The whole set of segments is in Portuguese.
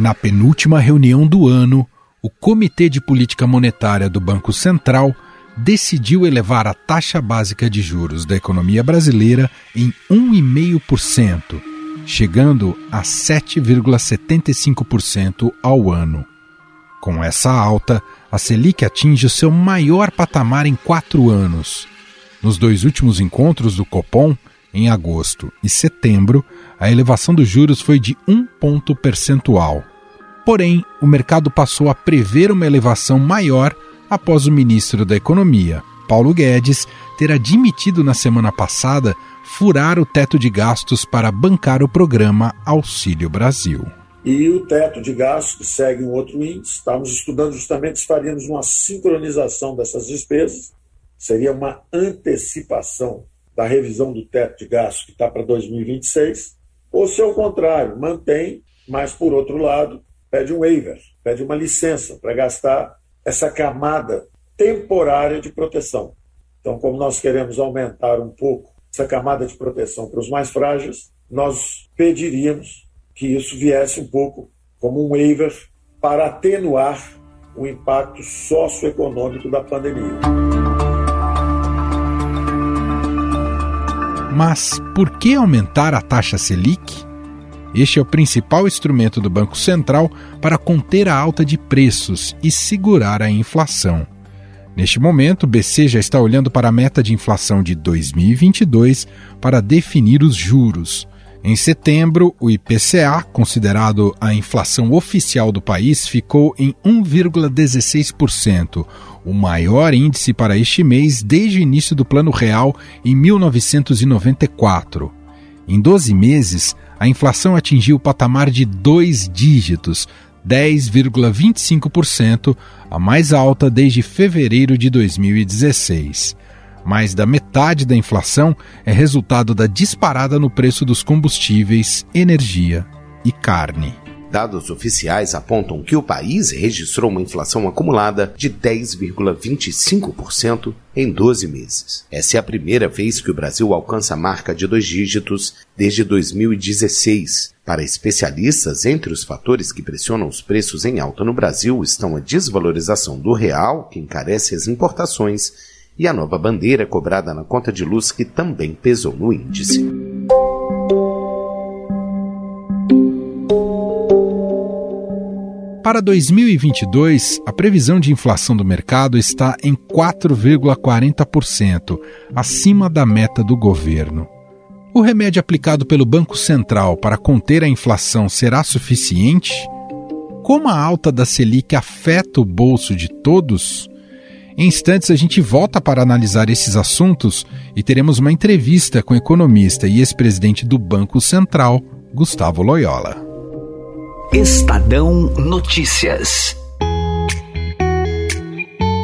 Na penúltima reunião do ano, o Comitê de Política Monetária do Banco Central decidiu elevar a taxa básica de juros da economia brasileira em 1,5%, chegando a 7,75% ao ano. Com essa alta, a Selic atinge o seu maior patamar em quatro anos. Nos dois últimos encontros do Copom, em agosto e setembro, a elevação dos juros foi de um ponto percentual. Porém, o mercado passou a prever uma elevação maior após o ministro da Economia, Paulo Guedes, ter admitido na semana passada furar o teto de gastos para bancar o programa Auxílio Brasil. E o teto de gastos segue um outro índice. Estávamos estudando justamente se faríamos uma sincronização dessas despesas, seria uma antecipação da revisão do teto de gastos que está para 2026, ou se ao contrário, mantém, mas por outro lado, pede um waiver, pede uma licença para gastar essa camada temporária de proteção. Então, como nós queremos aumentar um pouco essa camada de proteção para os mais frágeis, nós pediríamos que isso viesse um pouco como um waiver para atenuar o impacto socioeconômico da pandemia. Mas por que aumentar a taxa Selic? Este é o principal instrumento do Banco Central para conter a alta de preços e segurar a inflação. Neste momento, o BC já está olhando para a meta de inflação de 2022 para definir os juros. Em setembro, o IPCA, considerado a inflação oficial do país, ficou em 1,16%, o maior índice para este mês desde o início do Plano Real em 1994. Em 12 meses, a inflação atingiu o patamar de dois dígitos, 10,25%, a mais alta desde fevereiro de 2016. Mais da metade da inflação é resultado da disparada no preço dos combustíveis, energia e carne. Dados oficiais apontam que o país registrou uma inflação acumulada de 10,25% em 12 meses. Essa é a primeira vez que o Brasil alcança a marca de dois dígitos desde 2016. Para especialistas, entre os fatores que pressionam os preços em alta no Brasil estão a desvalorização do real, que encarece as importações, e a nova bandeira cobrada na conta de luz, que também pesou no índice. Para 2022, a previsão de inflação do mercado está em 4,40%, acima da meta do governo. O remédio aplicado pelo Banco Central para conter a inflação será suficiente? Como a alta da Selic afeta o bolso de todos? Em instantes, a gente volta para analisar esses assuntos e teremos uma entrevista com o economista e ex-presidente do Banco Central, Gustavo Loyola. Estadão Notícias.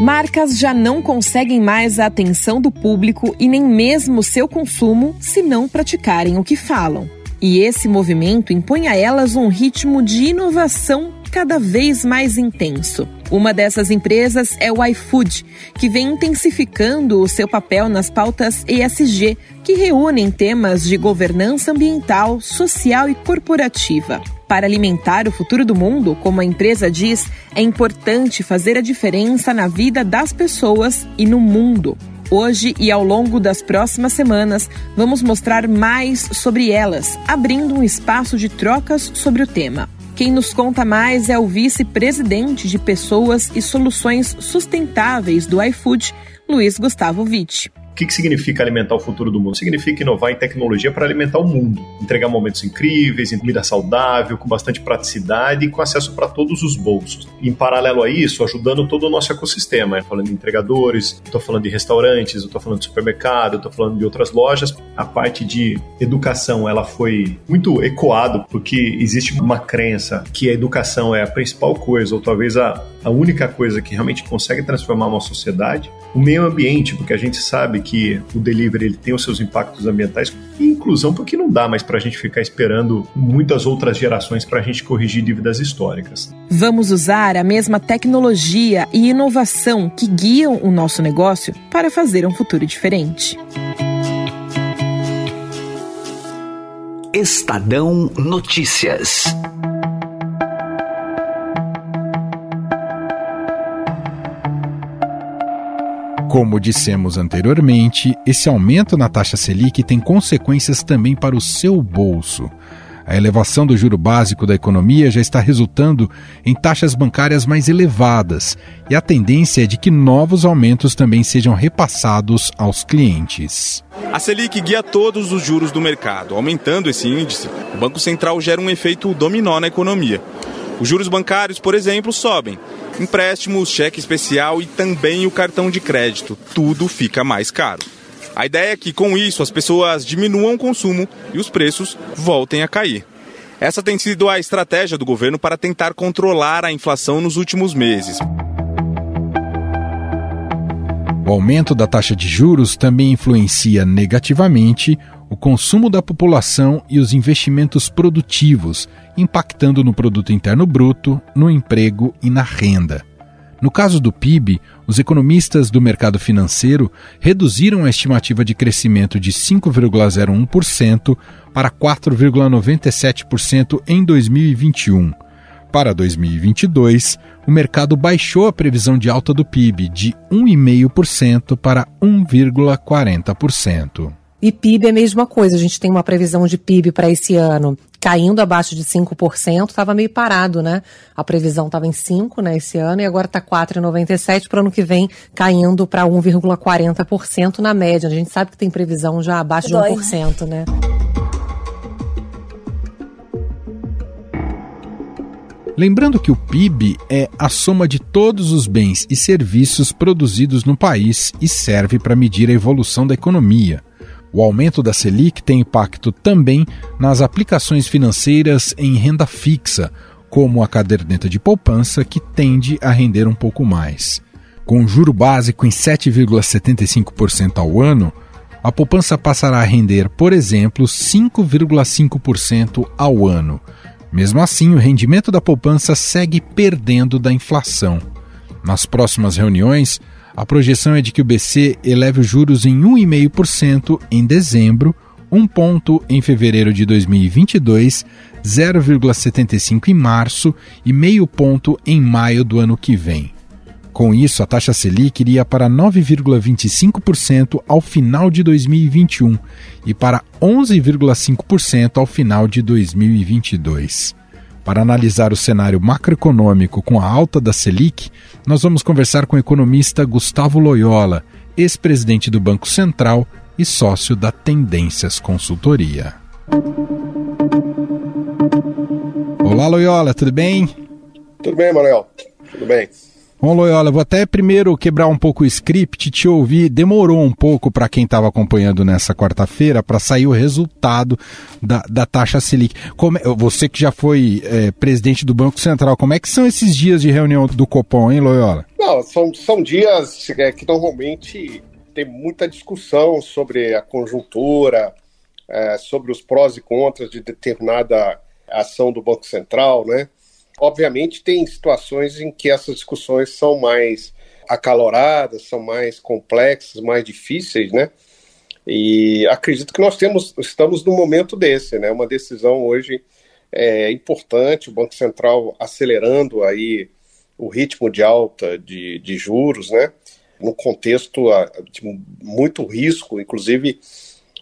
Marcas já não conseguem mais a atenção do público e nem mesmo seu consumo se não praticarem o que falam. E esse movimento impõe a elas um ritmo de inovação cada vez mais intenso. Uma dessas empresas é o iFood, que vem intensificando o seu papel nas pautas ESG, que reúnem temas de governança ambiental, social e corporativa. Para alimentar o futuro do mundo, como a empresa diz, é importante fazer a diferença na vida das pessoas e no mundo. Hoje e ao longo das próximas semanas, vamos mostrar mais sobre elas, abrindo um espaço de trocas sobre o tema. Quem nos conta mais é o vice-presidente de Pessoas e Soluções Sustentáveis do iFood, Luiz Gustavo Witt. O que, que significa alimentar o futuro do mundo? Significa inovar em tecnologia para alimentar o mundo, entregar momentos incríveis, em comida saudável, com bastante praticidade e com acesso para todos os bolsos. Em paralelo a isso, ajudando todo o nosso ecossistema, falando de entregadores, estou falando de restaurantes, estou falando de supermercado, estou falando de outras lojas. A parte de educação, ela foi muito ecoado, porque existe uma crença que a educação é a principal coisa, ou talvez a, a única coisa que realmente consegue transformar uma sociedade. O meio ambiente, porque a gente sabe que o delivery ele tem os seus impactos ambientais e inclusão, porque não dá mais para a gente ficar esperando muitas outras gerações para a gente corrigir dívidas históricas. Vamos usar a mesma tecnologia e inovação que guiam o nosso negócio para fazer um futuro diferente. Estadão Notícias. Como dissemos anteriormente, esse aumento na taxa Selic tem consequências também para o seu bolso. A elevação do juro básico da economia já está resultando em taxas bancárias mais elevadas, e a tendência é de que novos aumentos também sejam repassados aos clientes. A Selic guia todos os juros do mercado. Aumentando esse índice, o Banco Central gera um efeito dominó na economia. Os juros bancários, por exemplo, sobem. Empréstimos, cheque especial e também o cartão de crédito. Tudo fica mais caro. A ideia é que, com isso, as pessoas diminuam o consumo e os preços voltem a cair. Essa tem sido a estratégia do governo para tentar controlar a inflação nos últimos meses. O aumento da taxa de juros também influencia negativamente o consumo da população e os investimentos produtivos, impactando no produto interno bruto, no emprego e na renda. No caso do PIB, os economistas do mercado financeiro reduziram a estimativa de crescimento de 5,01% para 4,97% em 2021. Para 2022, o mercado baixou a previsão de alta do PIB de 1,5% para 1,40%. E PIB é a mesma coisa. A gente tem uma previsão de PIB para esse ano caindo abaixo de 5%, estava meio parado, né? A previsão estava em 5% né, esse ano e agora está 4,97% para o ano que vem caindo para 1,40% na média. A gente sabe que tem previsão já abaixo Dói, de 1%, né? né? Lembrando que o PIB é a soma de todos os bens e serviços produzidos no país e serve para medir a evolução da economia. O aumento da Selic tem impacto também nas aplicações financeiras em renda fixa, como a caderneta de poupança, que tende a render um pouco mais. Com juro básico em 7,75% ao ano, a poupança passará a render, por exemplo, 5,5% ao ano. Mesmo assim, o rendimento da poupança segue perdendo da inflação. Nas próximas reuniões, a projeção é de que o BC eleve os juros em 1,5% em dezembro, um ponto em fevereiro de 2022, 0,75 em março e meio ponto em maio do ano que vem. Com isso, a taxa Selic iria para 9,25% ao final de 2021 e para 11,5% ao final de 2022. Para analisar o cenário macroeconômico com a alta da Selic, nós vamos conversar com o economista Gustavo Loyola, ex-presidente do Banco Central e sócio da Tendências Consultoria. Olá, Loyola, tudo bem? Tudo bem, Manuel. Tudo bem. Bom, Loyola, vou até primeiro quebrar um pouco o script, te ouvir. Demorou um pouco para quem estava acompanhando nessa quarta-feira para sair o resultado da, da taxa Selic. Como, você que já foi é, presidente do Banco Central, como é que são esses dias de reunião do Copom, hein, Loyola? Não, são, são dias é, que normalmente tem muita discussão sobre a conjuntura, é, sobre os prós e contras de determinada ação do Banco Central, né? Obviamente, tem situações em que essas discussões são mais acaloradas, são mais complexas, mais difíceis, né? E acredito que nós temos, estamos num momento desse, né? Uma decisão hoje é, importante, o Banco Central acelerando aí o ritmo de alta de, de juros, né? No contexto de muito risco, inclusive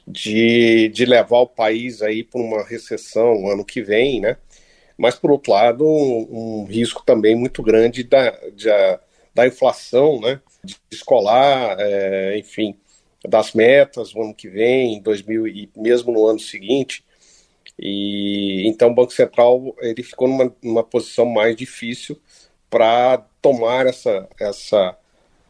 de, de levar o país aí para uma recessão ano que vem, né? Mas, por outro lado, um, risco também muito grande da, da inflação, né, de escolar, é, enfim, das metas no ano que vem, em 2000 e mesmo no ano seguinte. E então o Banco Central ele ficou numa, numa posição mais difícil para tomar essa, essa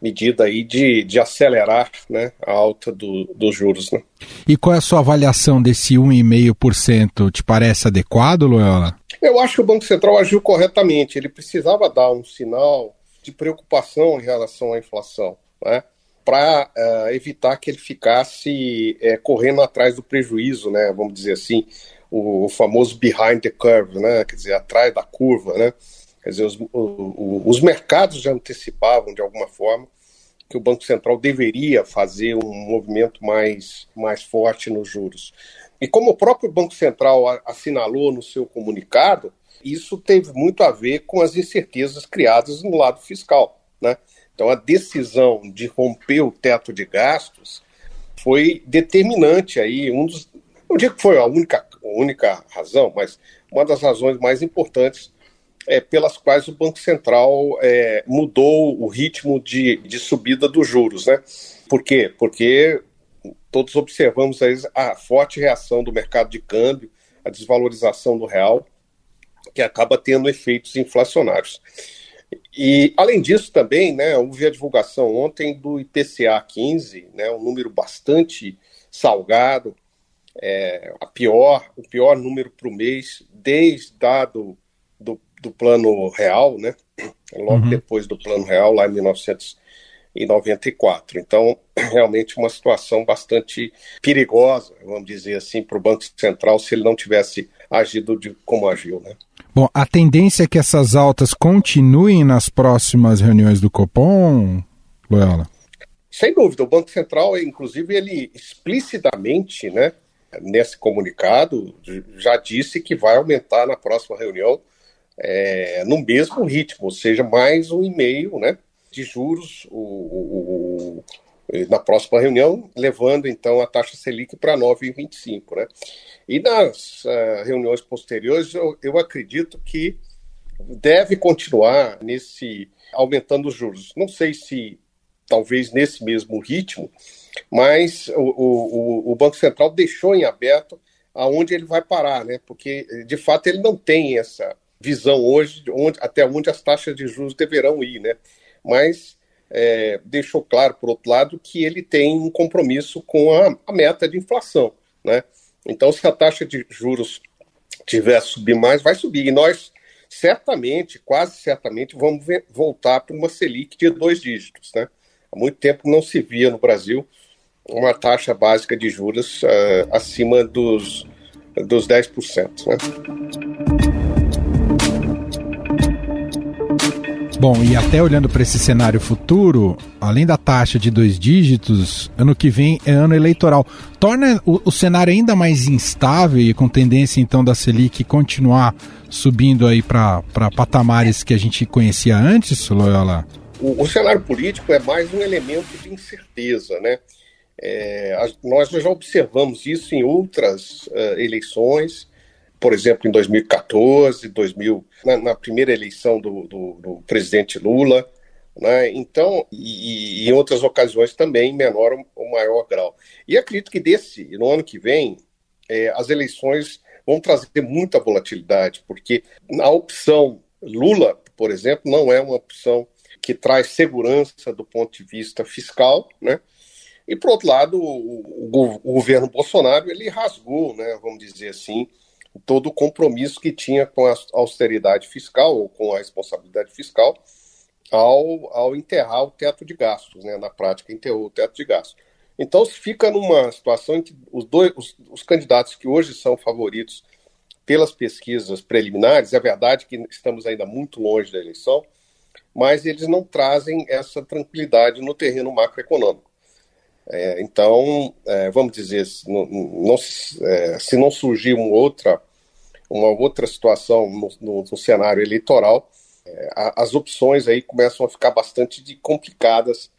medida aí de, de acelerar né, a alta do, dos juros. Né? E qual é a sua avaliação desse 1,5%? Te parece adequado, Loyola? Eu acho que o Banco Central agiu corretamente. Ele precisava dar um sinal de preocupação em relação à inflação, né? para uh, eh, evitar que ele ficasse uh, correndo atrás do prejuízo, né? vamos dizer assim, o, o, famoso behind the curve, né? quer dizer, atrás da curva. Né? Quer dizer, os, o, os mercados já antecipavam de alguma forma que o Banco Central deveria fazer um movimento mais, mais forte nos juros. E como o próprio Banco Central assinalou no seu comunicado, isso teve muito a ver com as incertezas criadas no lado fiscal. Né? Então, a decisão de romper o teto de gastos foi determinante aí, um dos, não digo que foi a única, a única razão, mas uma das razões mais importantes é, pelas quais o Banco Central é, mudou o ritmo de, de subida dos juros, né? Por quê? Porque todos observamos a forte reação do mercado de câmbio, a desvalorização do real, que acaba tendo efeitos inflacionários. E, além disso, também, né, houve a divulgação ontem do IPCA 15, né, um número bastante salgado, é, a pior, o pior número para o mês, desde dado do, do plano real, né, logo uhum. depois do plano real, lá em 1994. Então, realmente uma situação bastante perigosa, vamos dizer assim, para o Banco Central, se ele não tivesse agido de, como agiu. Né? Bom, a tendência é que essas altas continuem nas próximas reuniões do Copom, Loyola? Sem dúvida, o Banco Central, inclusive, ele explicitamente, né, nesse comunicado, já disse que vai aumentar na próxima reunião é, no mesmo ritmo, ou seja, mais um e meio, né, de juros o, o, o, na próxima reunião, levando então a taxa Selic para 9,25, né? E nas uh, reuniões posteriores, eu, eu acredito que deve continuar nesse aumentando os juros. Não sei se talvez nesse mesmo ritmo, mas o, o, o, Banco Central deixou em aberto aonde ele vai parar, né? Porque de fato ele não tem essa visão hoje de onde, até onde as taxas de juros deverão ir, né? Mas é, deixou claro, por outro lado, que ele tem um compromisso com a, a meta de inflação, né? Então, se a taxa de juros tiver a subir mais, vai subir. E nós, certamente, quase certamente, vamos ver, voltar para uma Selic de dois dígitos. Né? Há muito tempo não se via no Brasil uma taxa básica de juros uh, acima dos, dos 10%. Né? Bom, e até olhando para esse cenário futuro, além da taxa de dois dígitos, ano que vem é ano eleitoral. Torna o, o cenário ainda mais instável e com tendência então da Selic continuar subindo aí para patamares que a gente conhecia antes, Loyola? O, o cenário político é mais um elemento de incerteza, né? É, a, nós já observamos isso em outras uh, eleições por exemplo, em 2014, 2000, na, na primeira eleição do, do, do presidente Lula, né? Então, e, e, em outras ocasiões também, menor ou maior grau. E acredito que desse, no ano que vem, é, as eleições vão trazer muita volatilidade, porque a opção Lula, por exemplo, não é uma opção que traz segurança do ponto de vista fiscal, né? E, por outro lado, o, o, o governo Bolsonaro, ele rasgou, né, vamos dizer assim, todo o compromisso que tinha com a austeridade fiscal ou com a responsabilidade fiscal ao, ao enterrar o teto de gastos, né? na prática enterrou o teto de gastos. Então fica numa situação em que os, dois, os, os candidatos que hoje são favoritos pelas pesquisas preliminares, é verdade que estamos ainda muito longe da eleição, mas eles não trazem essa tranquilidade no terreno macroeconômico. É, então, é, vamos dizer, se não, não, é, se não surgir uma outra, uma outra situação no, no, no cenário eleitoral, é, as opções aí começam a ficar bastante de complicadas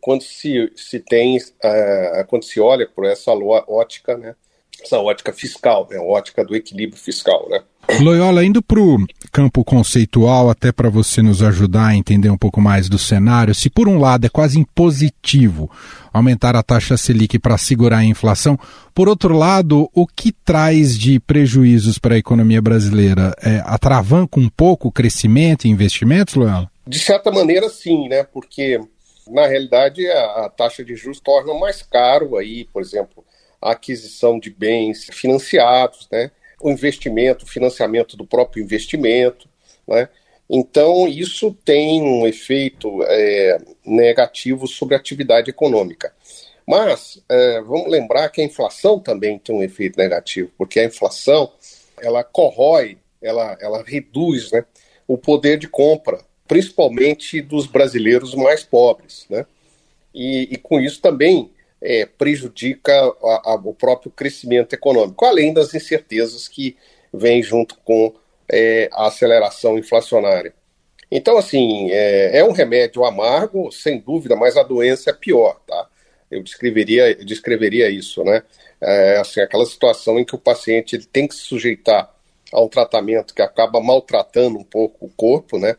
quando se, se tem, é, quando se olha por essa ótica, né, essa ótica fiscal, né, a ótica do equilíbrio fiscal, né. Loyola, indo para o campo conceitual, até para você nos ajudar a entender um pouco mais do cenário, se por um lado é quase impositivo aumentar a taxa Selic para segurar a inflação, por outro lado, o que traz de prejuízos para a economia brasileira? É, atravanca um pouco o crescimento e investimentos, Loyola? De certa maneira, sim, né? Porque na realidade a, a taxa de juros torna mais caro aí, por exemplo, a aquisição de bens financiados, né? o investimento, o financiamento do próprio investimento, né? Então, isso tem um efeito é, negativo sobre a atividade econômica. Mas é, vamos lembrar que a inflação também tem um efeito negativo, porque a inflação ela corrói, ela, ela reduz né, o poder de compra, principalmente dos brasileiros mais pobres. Né? E, e com isso também é, prejudica a, a, o próprio crescimento econômico, além das incertezas que vêm junto com é, a aceleração inflacionária. Então, assim, é, é, um remédio amargo, sem dúvida, mas a doença é pior, tá? Eu descreveria, descreveria isso, né? É, assim, aquela situação em que o paciente ele tem que se sujeitar a um tratamento que acaba maltratando um pouco o corpo, né?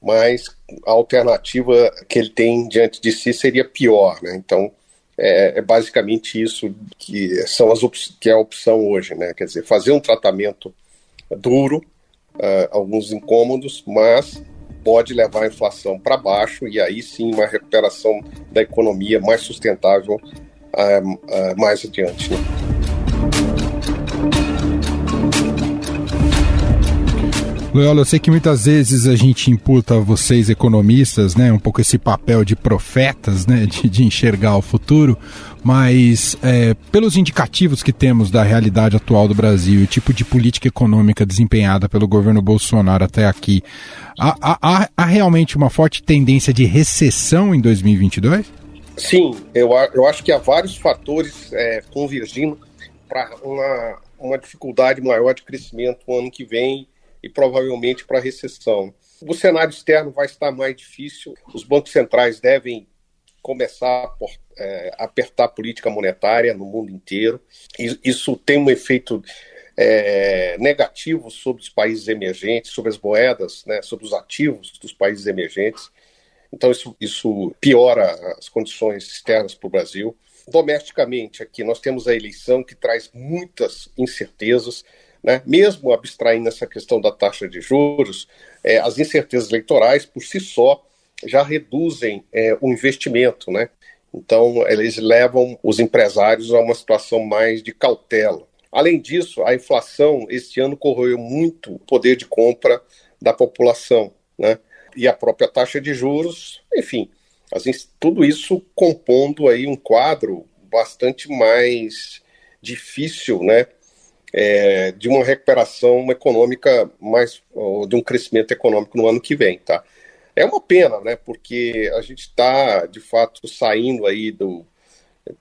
Mas a alternativa que ele tem diante de si seria pior, né? Então, é, é basicamente isso que são as que é a opção hoje, né? Quer dizer, fazer um tratamento duro, uh, alguns incômodos, mas pode levar a inflação para baixo e aí sim uma recuperação da economia mais sustentável uh, uh, mais adiante. Né? Loyola, eu sei que muitas vezes a gente imputa a vocês economistas, né, um pouco esse papel de profetas, né, de, de enxergar o futuro, mas é, pelos indicativos que temos da realidade atual do Brasil e o tipo de política econômica desempenhada pelo governo Bolsonaro até aqui, há, há, há realmente uma forte tendência de recessão em 2022? Sim, eu, eu acho que há vários fatores é, convergindo para uma, uma dificuldade maior de crescimento no ano que vem e provavelmente para a recessão. O cenário externo vai estar mais difícil, os bancos centrais devem começar a é, apertar a política monetária no mundo inteiro. Isso tem um efeito é, negativo sobre os países emergentes, sobre as moedas, né, sobre os ativos dos países emergentes. Então, isso, isso piora as condições externas para o Brasil. Domesticamente, aqui, nós temos a eleição que traz muitas incertezas. Né? Mesmo abstraindo essa questão da taxa de juros, é, as incertezas eleitorais por si só já reduzem é, o investimento, né? Então, eles levam os empresários a uma situação mais de cautela. Além disso, a inflação este ano corroeu muito o poder de compra da população, né? E a própria taxa de juros, enfim, tudo isso compondo aí um quadro bastante mais difícil, né, é, de uma recuperação econômica mais, de um crescimento econômico no ano que vem, tá? É uma pena, né? Porque a gente está, de fato, saindo aí do,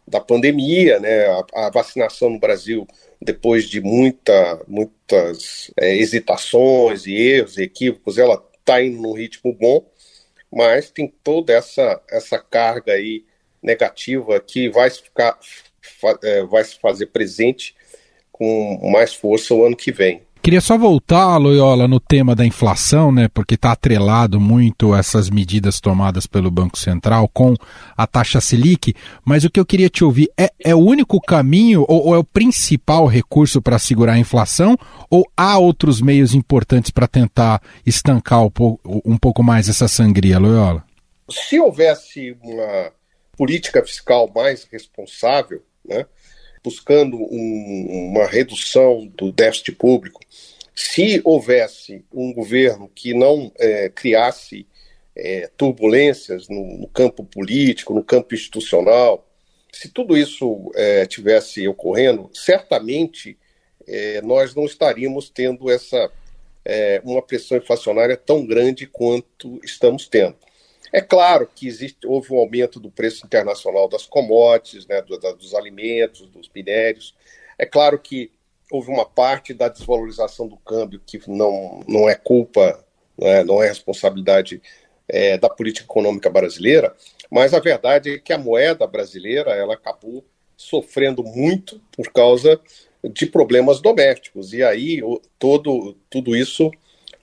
da pandemia, né? A, a vacinação no Brasil, depois de muita, muitas é, hesitações e erros e equívocos, ela está indo num ritmo bom, mas tem toda essa, essa carga aí negativa que vai ficar, é, vai se fazer presente com mais força o ano que vem. Queria só voltar, Loyola, no tema da inflação, né? Porque está atrelado muito essas medidas tomadas pelo Banco Central com a taxa Selic. Mas o que eu queria te ouvir é, é o único caminho ou, ou é o principal recurso para segurar a inflação? Ou há outros meios importantes para tentar estancar um pouco, um pouco mais essa sangria, Loyola? Se houvesse uma política fiscal mais responsável, né? Buscando um, uma redução do déficit público, se houvesse um governo que não é, criasse é, turbulências no, no, campo político, no campo institucional, se tudo isso é, tivesse ocorrendo, certamente é, nós não estaríamos tendo essa é, uma pressão inflacionária tão grande quanto estamos tendo. É claro que existe, houve um aumento do preço internacional das commodities, né, do, da, dos alimentos, dos minérios. É claro que houve uma parte da desvalorização do câmbio que não, não é culpa, não é, não é responsabilidade é, da política econômica brasileira, mas a verdade é que a moeda brasileira ela acabou sofrendo muito por causa de problemas domésticos. E aí todo, tudo isso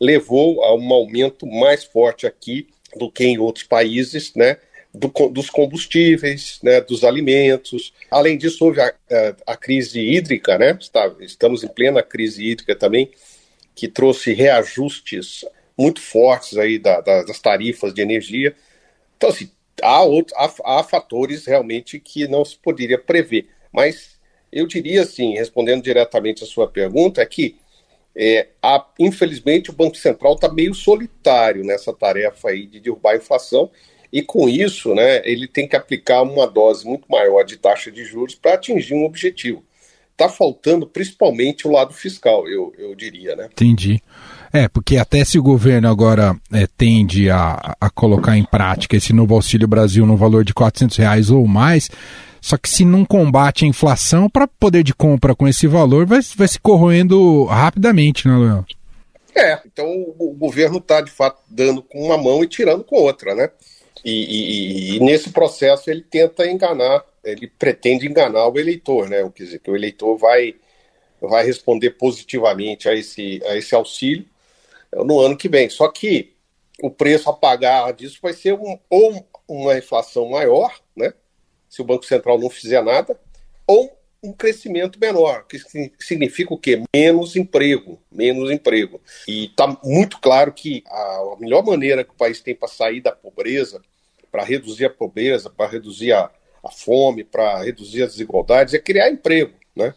levou a um aumento mais forte aqui do que em outros países, né? Do, dos combustíveis, né, dos alimentos. Além disso, houve a, a, a crise hídrica, né? Está, estamos em plena crise hídrica também, que trouxe reajustes muito fortes aí da, da, das tarifas de energia. Então, assim, há, outro, há, há fatores realmente que não se poderia prever. Mas eu diria assim, respondendo diretamente a sua pergunta, é que é, a, infelizmente, o Banco Central está meio solitário nessa tarefa aí de derrubar a inflação, e com isso, né, ele tem que aplicar uma dose muito maior de taxa de juros para atingir um objetivo. Está faltando principalmente o lado fiscal, eu, eu diria. Né? Entendi. É, porque até se o governo agora é, tende a, a colocar em prática esse novo Auxílio Brasil no valor de 400 reais ou mais, só que se não combate a inflação, para poder de compra com esse valor vai, vai se corroendo rapidamente, né, Léo? É, então o, governo está, de fato, dando com uma mão e tirando com outra, né? E, e, e, nesse processo ele tenta enganar, ele pretende enganar o eleitor, né? Quer dizer, que o eleitor vai, vai responder positivamente a esse, a esse auxílio no ano que vem. Só que o preço a pagar disso vai ser um, ou uma inflação maior? Se o Banco Central não fizer nada, ou um crescimento menor, que significa o quê? Menos emprego, menos emprego. E está muito claro que a, melhor maneira que o país tem para sair da pobreza, para reduzir a pobreza, para reduzir a, a fome, para reduzir as desigualdades, é criar emprego, né?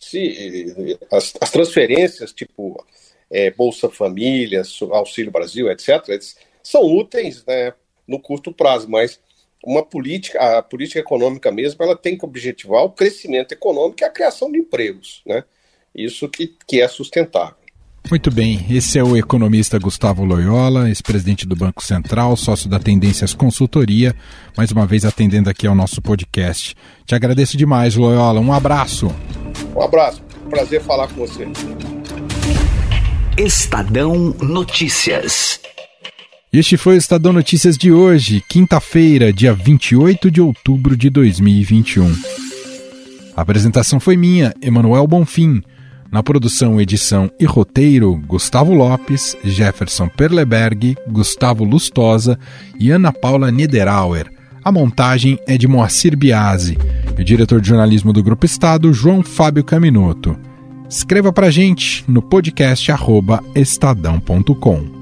Se, as, as transferências, tipo é, Bolsa Família, Auxílio Brasil, etc., são úteis né, no curto prazo, mas uma política, a política econômica mesmo, ela tem que objetivar o crescimento econômico e a criação de empregos, né? Isso que, que é sustentável. Muito bem, esse é o economista Gustavo Loyola, ex-presidente do Banco Central, sócio da Tendências Consultoria, mais uma vez atendendo aqui ao nosso podcast. Te agradeço demais, Loyola. Um abraço. Um abraço. Prazer falar com você. Estadão Notícias. Este foi o Estadão Notícias de hoje, quinta-feira, dia 28 de outubro de 2021. A apresentação foi minha, Emanuel Bonfim. Na produção, edição e roteiro, Gustavo Lopes, Jefferson Perleberg, Gustavo Lustosa e Ana Paula Niederauer. A montagem é de Moacir Biasi. E o diretor de jornalismo do Grupo Estado, João Fábio Caminoto. Escreva para gente no podcast estadão.com.